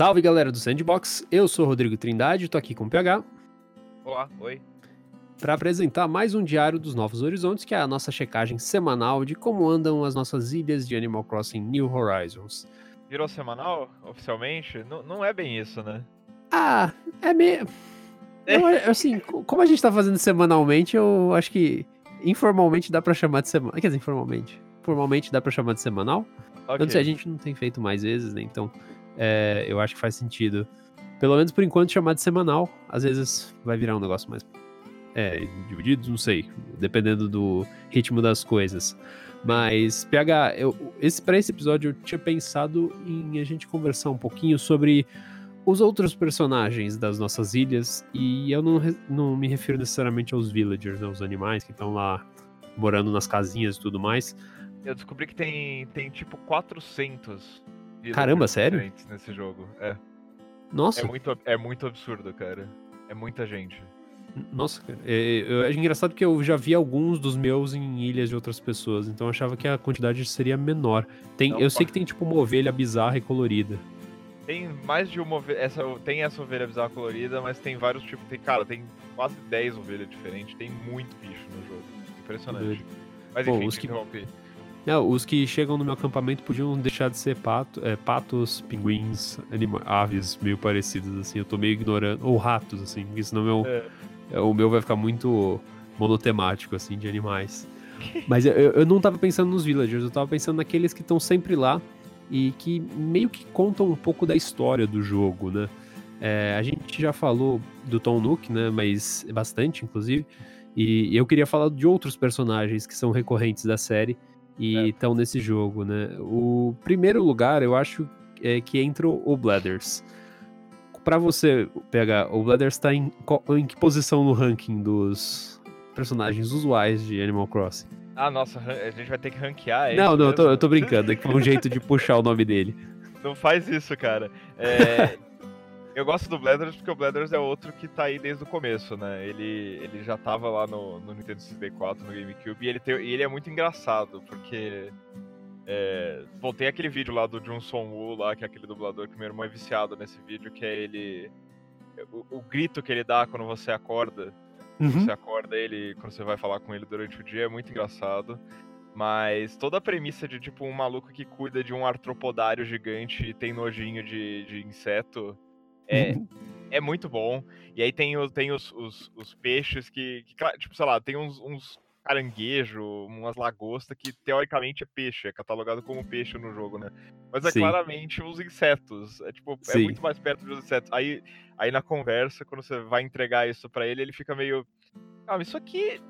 Salve galera do Sandbox, eu sou Rodrigo Trindade, tô aqui com o PH. Olá, oi. Para apresentar mais um diário dos Novos Horizontes, que é a nossa checagem semanal de como andam as nossas ilhas de Animal Crossing New Horizons. Virou semanal, oficialmente? N não é bem isso, né? Ah, é meio. Eu, assim, como a gente tá fazendo semanalmente, eu acho que informalmente dá pra chamar de semana. Quer dizer, informalmente. Formalmente dá pra chamar de semanal. Okay. Eu não sei, a gente não tem feito mais vezes, né? Então, é, eu acho que faz sentido. Pelo menos por enquanto chamar de semanal. Às vezes vai virar um negócio mais. É, dividido, não sei. Dependendo do ritmo das coisas. Mas, PH, eu, esse, para esse episódio eu tinha pensado em a gente conversar um pouquinho sobre os outros personagens das nossas ilhas. E eu não, não me refiro necessariamente aos villagers, né, os animais que estão lá morando nas casinhas e tudo mais. Eu descobri que tem, tem tipo 400 Caramba, sério? Nesse jogo, é. Nossa. É muito, é muito absurdo, cara. É muita gente. Nossa, cara. É, é, engraçado que eu já vi alguns dos meus em ilhas de outras pessoas, então eu achava que a quantidade seria menor. Tem, Não, eu sei que tem tipo uma ovelha bizarra e colorida. Tem mais de uma ovelha. Essa, tem essa ovelha bizarra colorida, mas tem vários tipos. Tem, cara, tem quase 10 ovelhas diferentes. Tem muito bicho no jogo. Impressionante. Mas enfim, Bom, os que... os que chegam no meu acampamento podiam deixar de ser pato, é, patos, pinguins, anima aves meio parecidas, assim. Eu tô meio ignorando. Ou ratos, assim, porque senão meu, é. é. o meu vai ficar muito monotemático, assim, de animais. Mas eu, eu não tava pensando nos villagers, eu tava pensando naqueles que estão sempre lá e que meio que contam um pouco da história do jogo, né? É, a gente já falou do Tom Nook, né? Mas bastante, inclusive. E eu queria falar de outros personagens que são recorrentes da série e estão é. nesse jogo, né? O primeiro lugar, eu acho é que entra o Blathers. Para você pegar, o Blathers tá em, em que posição no ranking dos personagens usuais de Animal Crossing? Ah, nossa, a gente vai ter que ranquear Não, não, eu tô, eu tô brincando, é que foi um jeito de puxar o nome dele. Não faz isso, cara. É, eu gosto do Blathers porque o Blathers é outro que tá aí desde o começo, né? Ele, ele já tava lá no, no Nintendo 64, no GameCube, e ele, tem, e ele é muito engraçado, porque. É, bom, tem aquele vídeo lá do Johnson Woo, lá, que é aquele dublador que meu irmão é viciado nesse vídeo, que é ele. O, o grito que ele dá quando você acorda. Uhum. Você acorda ele quando você vai falar com ele durante o dia é muito engraçado. Mas toda a premissa de, tipo, um maluco que cuida de um artropodário gigante e tem nojinho de, de inseto é, uhum. é muito bom. E aí tem, tem os, os, os peixes que, que, tipo, sei lá, tem uns, uns caranguejo, umas lagostas que teoricamente é peixe, é catalogado como peixe no jogo, né? Mas é Sim. claramente os insetos. É tipo, é Sim. é muito mais perto dos insetos. Aí, aí na conversa, quando você vai entregar isso para ele, ele fica meio. Ah, isso aqui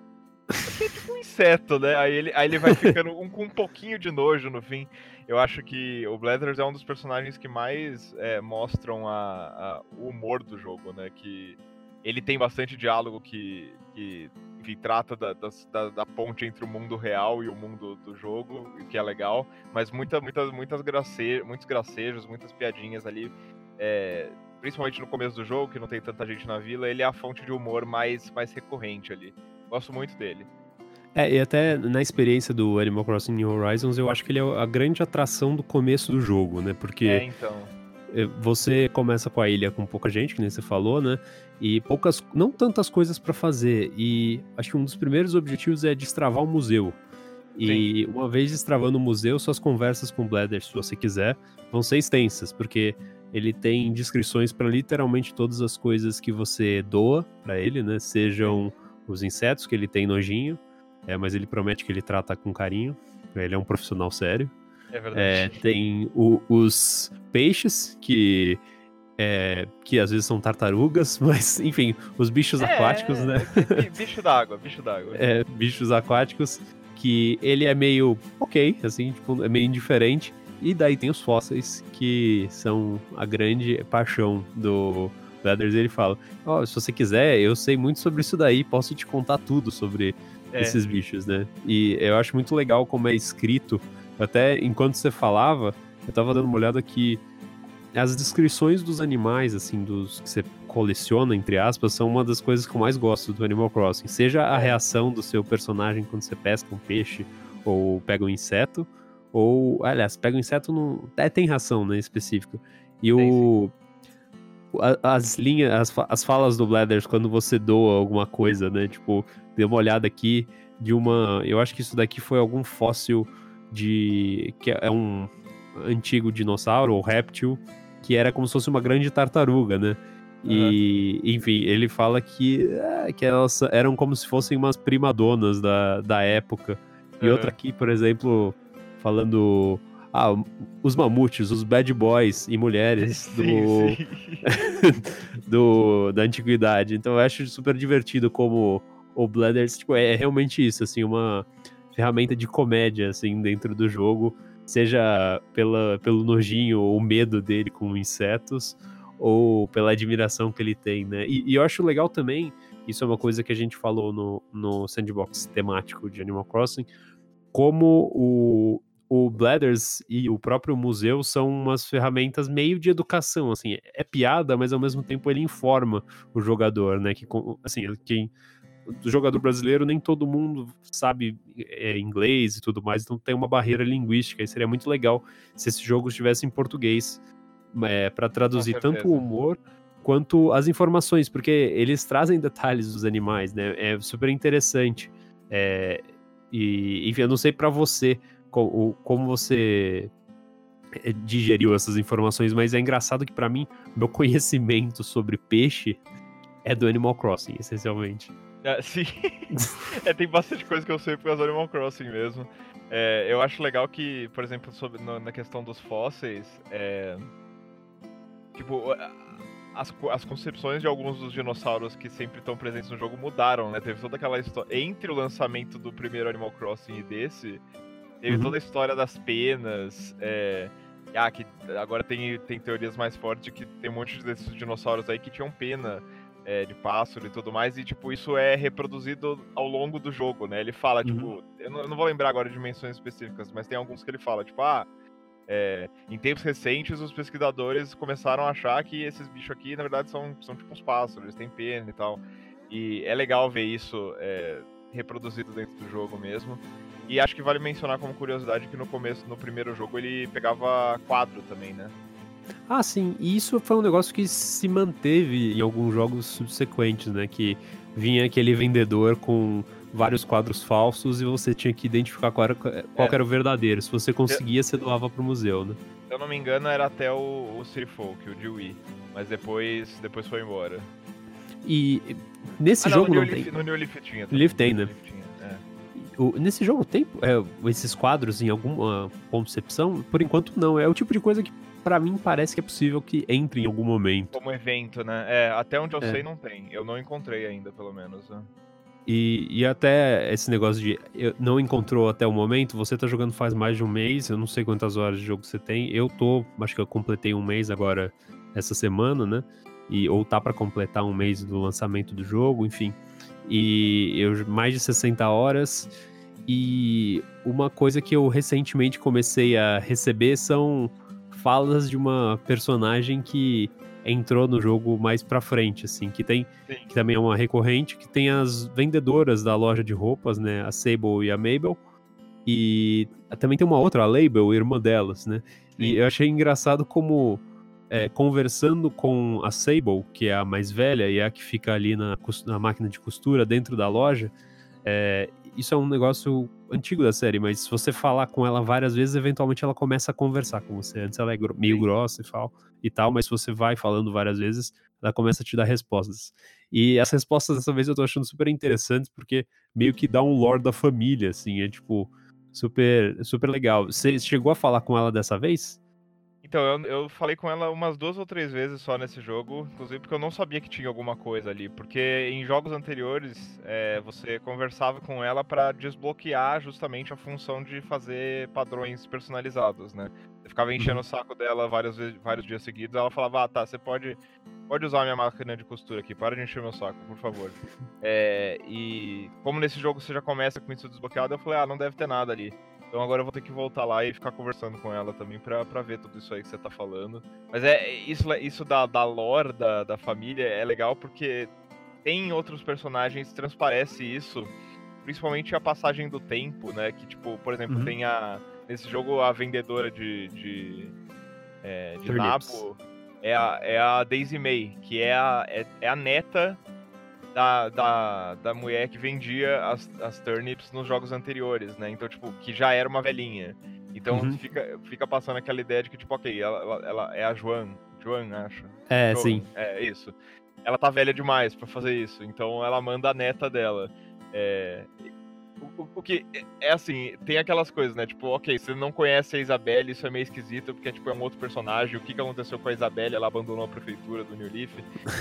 é tipo um inseto, né? Aí ele, aí ele vai ficando um, com um pouquinho de nojo no fim. Eu acho que o Blathers é um dos personagens que mais é, mostram a, a, o humor do jogo, né? Que ele tem bastante diálogo que, que enfim, trata da, da, da, ponte entre o mundo real e o mundo do jogo, que é legal, mas muita, muitas, muitas grace, muitos gracejos, muitas piadinhas ali. É, principalmente no começo do jogo, que não tem tanta gente na vila, ele é a fonte de humor mais, mais recorrente ali. Gosto muito dele. É, e até na experiência do Animal Crossing New Horizons, eu acho que ele é a grande atração do começo do jogo, né? Porque é, então. É, você começa com a ilha com pouca gente, que nem você falou, né? E poucas, não tantas coisas para fazer. E acho que um dos primeiros objetivos é destravar o museu. E Sim. uma vez destravando o museu, suas conversas com o Bladder, se você quiser, vão ser extensas, porque ele tem descrições para literalmente todas as coisas que você doa para ele, né? Sejam os insetos que ele tem nojinho, é, mas ele promete que ele trata com carinho. Ele é um profissional sério. É verdade. É, tem o, os peixes que é, que às vezes são tartarugas, mas enfim, os bichos é, aquáticos, né? Bicho d'água, bicho d'água. É, bichos aquáticos que ele é meio ok, assim, tipo, é meio indiferente. E daí tem os fósseis, que são a grande paixão do Leathers. Ele fala: Ó, oh, se você quiser, eu sei muito sobre isso daí, posso te contar tudo sobre é. esses bichos, né? E eu acho muito legal como é escrito. Até enquanto você falava, eu tava dando uma olhada aqui. As descrições dos animais, assim, dos que você coleciona, entre aspas, são uma das coisas que eu mais gosto do Animal Crossing. Seja a é. reação do seu personagem quando você pesca um peixe ou pega um inseto, ou, aliás, pega um inseto, no, é, tem ração, né, específico. E o, as linhas, as, as falas do Blathers quando você doa alguma coisa, né? Tipo, dê uma olhada aqui de uma. Eu acho que isso daqui foi algum fóssil de. que é um antigo dinossauro ou réptil, que era como se fosse uma grande tartaruga, né? E, uhum. enfim, ele fala que, é, que elas eram como se fossem umas primadonas da, da época. E uhum. outra aqui, por exemplo, falando. Ah, os mamutes, os bad boys e mulheres do, sim, sim. do da antiguidade. Então eu acho super divertido como o Bladders, tipo, é realmente isso, assim, uma ferramenta de comédia, assim, dentro do jogo, seja pela, pelo nojinho ou medo dele com insetos, ou pela admiração que ele tem, né? E, e, eu acho legal também, isso é uma coisa que a gente falou no, no sandbox temático de Animal Crossing, como o, o Bladders e o próprio museu são umas ferramentas meio de educação, assim, é piada, mas ao mesmo tempo ele informa o jogador, né? Que, assim, quem do jogador brasileiro, nem todo mundo sabe é, inglês e tudo mais, então tem uma barreira linguística. E seria muito legal se esse jogo estivesse em português é, para traduzir tanto o humor quanto as informações, porque eles trazem detalhes dos animais, né? É super interessante. É, e, enfim, eu não sei para você como, como você é, digeriu essas informações, mas é engraçado que para mim meu conhecimento sobre peixe é do Animal Crossing, essencialmente. É, sim. é, tem bastante coisa que eu sei por causa do Animal Crossing mesmo. É, eu acho legal que, por exemplo, sobre, no, na questão dos fósseis, é, tipo, as, as concepções de alguns dos dinossauros que sempre estão presentes no jogo mudaram, né? Teve toda aquela história. Entre o lançamento do primeiro Animal Crossing e desse, teve uhum. toda a história das penas. É, ah, que agora tem, tem teorias mais fortes de que tem um monte desses dinossauros aí que tinham pena é, de pássaro e tudo mais, e tipo, isso é reproduzido ao longo do jogo, né? Ele fala, tipo, uhum. tipo, eu não, eu não, vou lembrar agora de dimensões específicas, mas tem alguns que ele fala, tipo, ah, é, em tempos recentes os pesquisadores começaram a achar que esses bichos aqui, na verdade, são, são tipo uns pássaros, eles têm pena e tal. E é legal ver isso é, reproduzido dentro do jogo mesmo. E acho que vale mencionar como curiosidade que no começo, no primeiro jogo, ele pegava quadro também, né? Ah, sim. E isso foi um negócio que se manteve em alguns jogos subsequentes, né? Que vinha aquele vendedor com vários quadros falsos e você tinha que identificar qual era, qual é. era o verdadeiro. Se você conseguia, você doava pro museu, né? Se eu não me engano, era até o, o City Folk, o de Wii. Mas depois, depois foi embora. E nesse ah, jogo não, não tem. No New Leaf tinha. Também. Leaf tem, né? Leaf. O, nesse jogo tem é, esses quadros em alguma concepção? Por enquanto não. É o tipo de coisa que para mim parece que é possível que entre em algum momento. Como evento, né? É, até onde eu é. sei não tem. Eu não encontrei ainda, pelo menos. Né? E, e até esse negócio de não encontrou até o momento, você tá jogando faz mais de um mês, eu não sei quantas horas de jogo você tem. Eu tô, acho que eu completei um mês agora essa semana, né? E, ou tá para completar um mês do lançamento do jogo, enfim. E eu mais de 60 horas. E uma coisa que eu recentemente comecei a receber são falas de uma personagem que entrou no jogo mais pra frente, assim, que tem, Sim. que também é uma recorrente, que tem as vendedoras da loja de roupas, né, a Sable e a Mabel, e também tem uma outra, a Label, irmã delas, né, Sim. e eu achei engraçado como, é, conversando com a Sable, que é a mais velha e é a que fica ali na, na máquina de costura dentro da loja, é, isso é um negócio antigo da série, mas se você falar com ela várias vezes, eventualmente ela começa a conversar com você. Antes ela é meio grossa e tal, e tal, mas se você vai falando várias vezes, ela começa a te dar respostas. E as respostas dessa vez eu tô achando super interessantes, porque meio que dá um lore da família, assim, é tipo super, super legal. Você chegou a falar com ela dessa vez? Então, eu, eu falei com ela umas duas ou três vezes só nesse jogo, inclusive porque eu não sabia que tinha alguma coisa ali. Porque em jogos anteriores, é, você conversava com ela para desbloquear justamente a função de fazer padrões personalizados, né? Eu ficava enchendo uhum. o saco dela vários, vários dias seguidos, ela falava, ah, tá, você pode, pode usar a minha máquina de costura aqui, para de encher meu saco, por favor. É, e como nesse jogo você já começa com isso desbloqueado, eu falei, ah, não deve ter nada ali. Então agora eu vou ter que voltar lá e ficar conversando com ela também pra, pra ver tudo isso aí que você tá falando. Mas é isso, isso da, da lore da, da família é legal porque tem outros personagens, transparece isso. Principalmente a passagem do tempo, né? Que, tipo, por exemplo, uhum. tem a. Nesse jogo a vendedora de. de, é, de nabo. é a, é a Daisy May, que é a, é, é a neta da, da, da mulher que vendia as, as turnips nos jogos anteriores, né? Então, tipo, que já era uma velhinha. Então Uhum. fica, fica passando aquela ideia de que, tipo, ok, ela, ela, ela é a Joan. Joan, acho. É, Joan, sim. É, isso. Ela tá velha demais pra fazer isso. Então ela manda a neta dela. É. O, o- o que é assim, tem aquelas coisas, né? Tipo, ok, você não conhece a Isabelle, isso é meio esquisito, porque tipo, é um outro personagem. O que, que aconteceu com a Isabelle? Ela abandonou a prefeitura do New Leaf.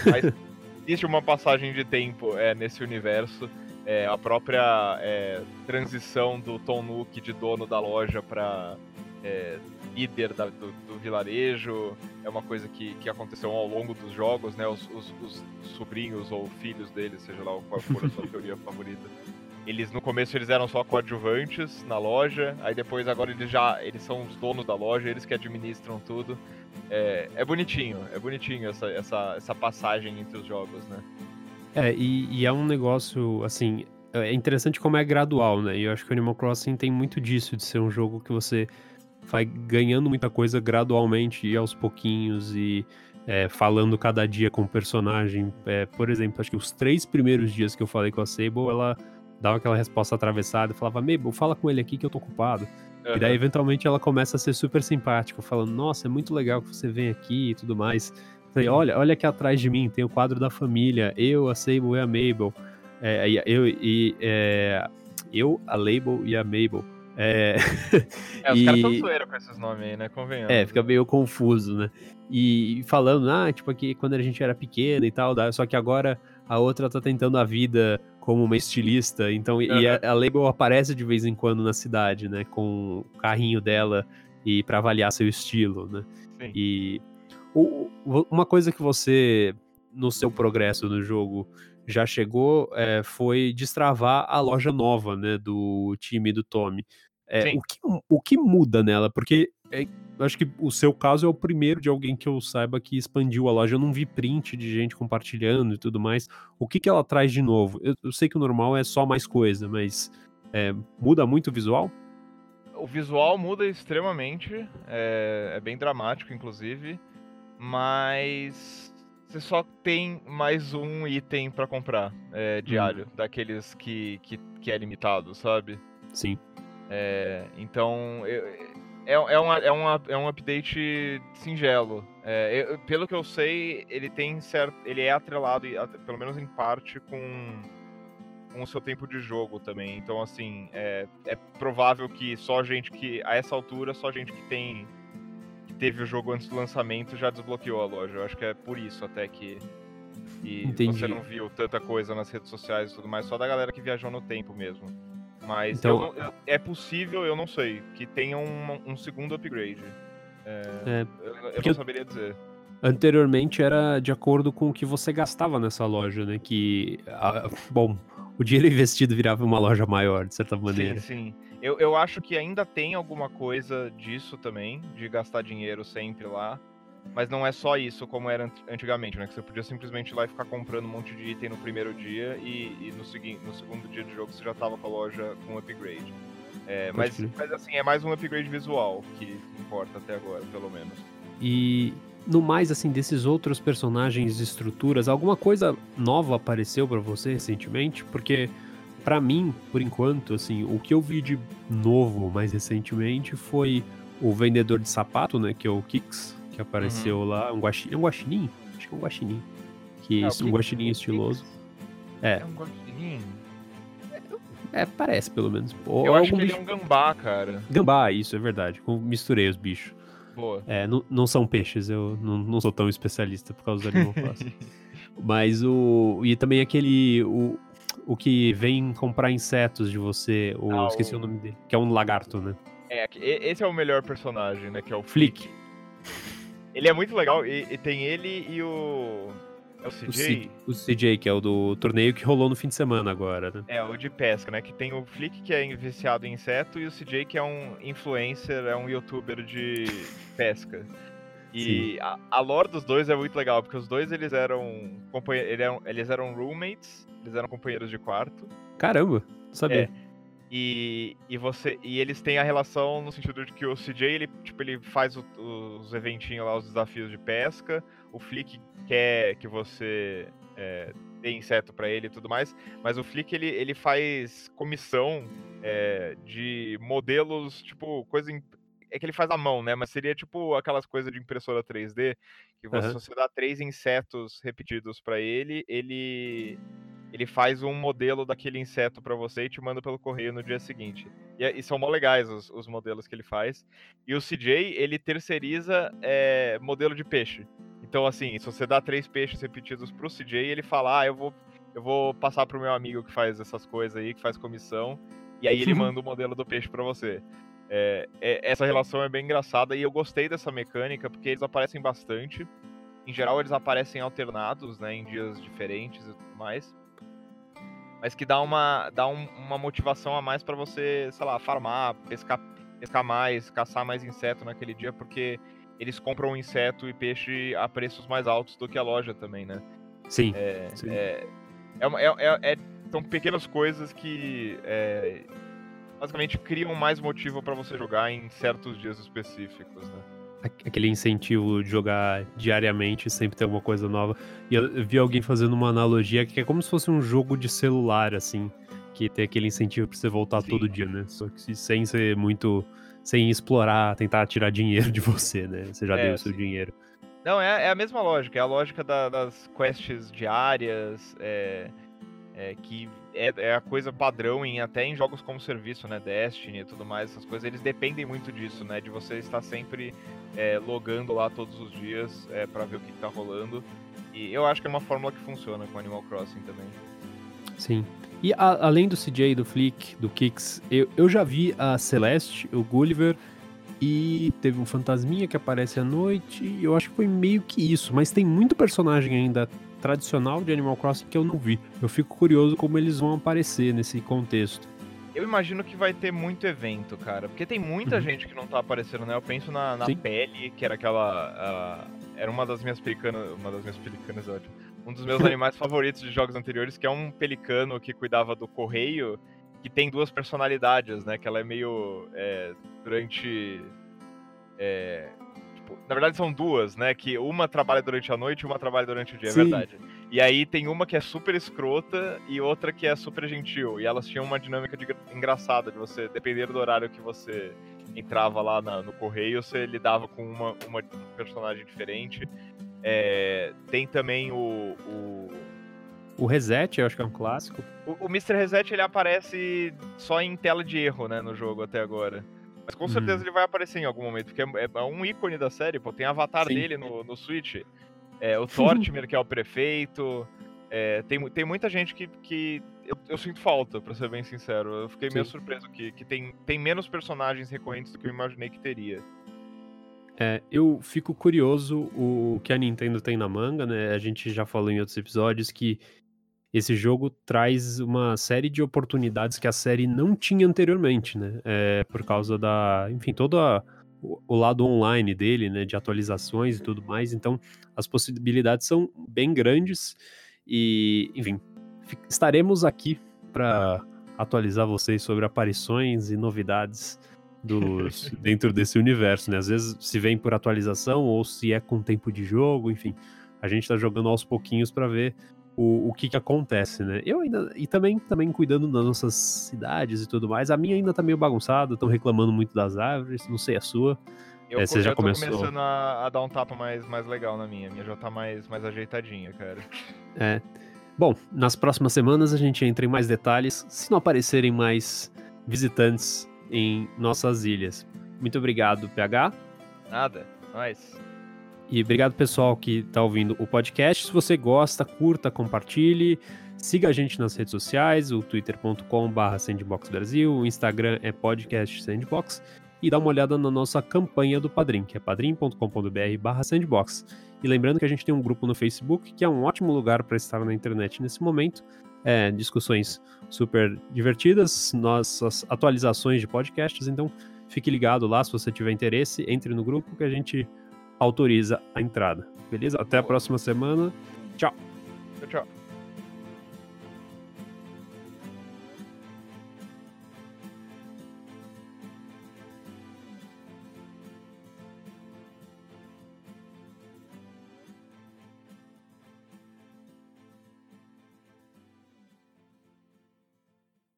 Mas existe uma passagem de tempo é, nesse universo. É, a própria é, transição do Tom Nook de dono da loja pra é, líder da- do, do vilarejo é uma coisa que, que aconteceu ao longo dos jogos, né? Os, os- os sobrinhos ou filhos deles, seja lá qual for a sua teoria favorita. Eles no começo eles eram só coadjuvantes na loja, aí depois agora eles já eles são os donos da loja, eles que administram tudo. É, é bonitinho, é bonitinho essa, essa, essa passagem entre os jogos, né? É, e, e é um negócio, assim, é interessante como é gradual, né? E eu acho que o Animal Crossing tem muito disso, de ser um jogo que você vai ganhando muita coisa gradualmente e aos pouquinhos e é, falando cada dia com o personagem. É, por exemplo, acho que os três primeiros dias que eu falei com a Sable, ela dava aquela resposta atravessada e falava, Mabel, fala com ele aqui que eu tô ocupado. E daí, eventualmente, ela começa a ser super simpática, falando, nossa, é muito legal que você vem aqui e tudo mais. Falei, olha, olha aqui atrás de mim, tem o quadro da família, eu, a Sable e a Mabel. É, eu, e, é, eu, a Label e a Mabel. É, É, os caras tão e- zoeira com esses nomes aí, né? Convenhamos. é, fica meio confuso, né? E falando, ah, tipo, aqui quando a gente era pequena e tal, só que agora a outra tá tentando a vida como uma estilista, então, e a, a Label aparece de vez em quando na cidade, né, com o carrinho dela e para avaliar seu estilo, né? Sim. E o- uma coisa que você, no seu progresso no jogo, já chegou é, foi destravar a loja nova, né, do time do Tommy. É, o, que, o que muda nela? Porque é, acho que o seu caso é o primeiro de alguém que eu saiba que expandiu a loja. Eu não vi print de gente compartilhando e tudo mais. O que, que ela traz de novo? Eu, eu sei que o normal é só mais coisa, mas é, muda muito o visual? O visual muda extremamente, é, é bem dramático, inclusive, mas você só tem mais um item pra comprar é, diário, daqueles que, que, que é limitado, sabe? Sim. É, então, eu- é, é, uma- é, uma- é um update singelo. É, eu- pelo que eu sei, ele tem certo, ele é atrelado, e at- pelo menos em parte, com, com o seu tempo de jogo também. Então, assim, é, é provável que só gente que, a essa altura, só gente que tem que teve o jogo antes do lançamento já desbloqueou a loja. Eu acho que é por isso até que, Entendi. você não viu tanta coisa nas redes sociais e tudo mais, só da galera que viajou no tempo mesmo. Mas Então- eu não- eu- é possível, eu não sei, que tenha um, um segundo upgrade. É, Eu, eu Porque não eu- saberia dizer. Anteriormente era de acordo com o que você gastava nessa loja, né? Que, ah, bom, o dinheiro investido virava uma loja maior, de certa maneira. Sim, sim. Eu, eu acho que ainda tem alguma coisa disso também, de gastar dinheiro sempre lá. Mas não é só isso como era ant- antigamente, né? Que você podia simplesmente ir lá e ficar comprando um monte de item no primeiro dia e, e no, no segundo dia de jogo você já tava com a loja com upgrade. É, mas, mas assim, é mais um upgrade visual que importa até agora, pelo menos. E no mais, assim, desses outros personagens e estruturas, alguma coisa nova apareceu pra você recentemente? Porque, pra mim, por enquanto, assim, o que eu vi de novo mais recentemente foi o vendedor de sapato, né? Que é o Kix, que apareceu lá. Um guaxinim. É um guaxinim? Acho que é um guaxinim. Que, É, o um guaxinim o estiloso. Kix É. É um guaxinim? É, parece pelo menos. Ou Eu acho que ele é bicho- um gambá, cara. Gambá, isso, é verdade. Eu Misturei os bichos. Boa. É, não, não são peixes, eu não, não sou tão especialista por causa do Animal Crossing. Mas o. E também aquele. O, o que vem comprar insetos de você. O, Ah, esqueci o- o nome dele. Que é um lagarto, né? É, que- esse é o melhor personagem, né? Que é o Flick. Ele é muito legal e, e tem ele e o. É o O, CJ? C- o CJ, que é o do torneio que rolou no fim de semana agora, né? É, o de pesca, né? Que tem o Flick, que é viciado em inseto, e o CJ, que é um influencer, é um youtuber de pesca. E a, a lore dos dois é muito legal, porque os dois eles eram, companhe- ele eram- eles eram roommates, eles eram companheiros de quarto. Caramba, não sabia. É. E, e você e eles têm a relação no sentido de que o CJ ele tipo ele faz o, os eventinhos lá os desafios de pesca o Flick quer que você é, dê inseto para ele e tudo mais mas o Flick ele, ele faz comissão é, de modelos tipo coisa é que ele faz à mão né mas seria tipo aquelas coisas de impressora 3D que você, uhum. você dá três insetos repetidos para ele ele ele faz um modelo daquele inseto para você e te manda pelo correio no dia seguinte. E, é, e são mó legais os, os, modelos que ele faz. E o CJ, ele terceiriza é, modelo de peixe. Então, assim, se você dá três peixes repetidos pro CJ, ele fala, ah, eu vou, eu vou passar pro meu amigo que faz essas coisas aí, que faz comissão, e aí ele manda o modelo do peixe para você. É, é, essa relação é bem engraçada e eu gostei dessa mecânica porque eles aparecem bastante. Em geral, eles aparecem alternados, né, em dias diferentes e tudo mais mas que dá uma, dá um, uma motivação a mais para você, sei lá, farmar, pescar, pescar mais, caçar mais inseto naquele dia, porque eles compram inseto e peixe a preços mais altos do que a loja também, né? Sim. É, sim. É, é, é, é, são pequenas coisas que é, basicamente criam mais motivo para você jogar em certos dias específicos, né? Aquele incentivo de jogar diariamente, sempre ter alguma coisa nova. E eu vi alguém fazendo uma analogia que é como se fosse um jogo de celular, assim, que tem aquele incentivo pra você voltar Sim. todo dia, né? Só que sem ser muito. sem explorar, tentar tirar dinheiro de você, né? Você já é, deu o seu dinheiro. Não, é, é, a mesma lógica, é a lógica da, das quests diárias, é, é, que é, é, a coisa padrão em até em jogos como serviço, né? Destiny e tudo mais, essas coisas, eles dependem muito disso, né? De você estar sempre é, logando lá todos os dias é, para ver o que, que tá rolando. E eu acho que é uma fórmula que funciona com Animal Crossing também. Sim. E a, além do CJ, do Flick, do Kix, eu, eu já vi a Celeste, o Gulliver e teve um fantasminha que aparece à noite. E eu acho que foi meio que isso. Mas tem muito personagem ainda tradicional de Animal Crossing que eu não vi. Eu fico curioso como eles vão aparecer nesse contexto. Eu imagino que vai ter muito evento, cara. Porque tem muita uhum. gente que não tá aparecendo, né? Eu penso na, na pele, que era aquela. Uh, era uma das minhas pelicanas. Uma das minhas pelicanas, ótimo. Um dos meus animais favoritos de jogos anteriores, que é um pelicano que cuidava do correio, que tem duas personalidades, né? Que ela é meio. É, durante. É, na verdade são duas, né? Que uma trabalha durante a noite e uma trabalha durante o dia, é Sim. é verdade. E aí tem uma que é super escrota e outra que é super gentil. E elas tinham uma dinâmica de, engraçada de você, dependendo do horário que você entrava lá na, no correio, você lidava com uma, uma personagem diferente. É, tem também o, o, o. Reset, eu acho que é um clássico. O, o Mr. Reset ele aparece só em tela de erro, né, no jogo até agora. Mas com certeza uhum. ele vai aparecer em algum momento, porque é, é um ícone da série, pô. Tem avatar Sim. dele no, no Switch. É, o Tortimer, que é o prefeito. É, tem, tem muita gente que, que eu, eu, sinto falta, pra ser bem sincero. Eu fiquei Sim. meio surpreso que, que tem, tem menos personagens recorrentes do que eu imaginei que teria. É, eu fico curioso o que a Nintendo tem na manga, né? A gente já falou em outros episódios que esse jogo traz uma série de oportunidades que a série não tinha anteriormente, né? É, por causa da, enfim, todo a, o, o, lado online dele, né? De atualizações e tudo mais. Então, as possibilidades são bem grandes e, enfim, estaremos aqui para atualizar vocês sobre aparições e novidades dos, dentro desse universo, né? Às vezes se vem por atualização ou se é com tempo de jogo, enfim. A gente está jogando aos pouquinhos para ver o, o que que acontece, né? Eu ainda. E também, também cuidando das nossas cidades e tudo mais. A minha ainda tá meio bagunçada, estão reclamando muito das árvores, não sei a sua. Eu, é, você já começou... começando a, a, dar um tapa mais, mais legal na minha. A minha já tá mais, mais ajeitadinha, cara. É. Bom, nas próximas semanas a gente entra em mais detalhes, se não aparecerem mais visitantes em nossas ilhas. Muito obrigado, PH. Nada, nós. E obrigado, pessoal, que está ouvindo o podcast. Se você gosta, curta, compartilhe. Siga a gente nas redes sociais, o twitter.com.br sandboxbrasil, o Instagram é podcast sandbox e dá uma olhada na nossa campanha do Padrim, que é padrim.com.br sandbox. E lembrando que a gente tem um grupo no Facebook, que é um ótimo lugar para estar na internet nesse momento. É, discussões super divertidas, nossas atualizações de podcasts, então fique ligado lá se você tiver interesse, entre no grupo que a gente autoriza a entrada. Beleza? Até a próxima semana. Tchau. Tchau, tchau.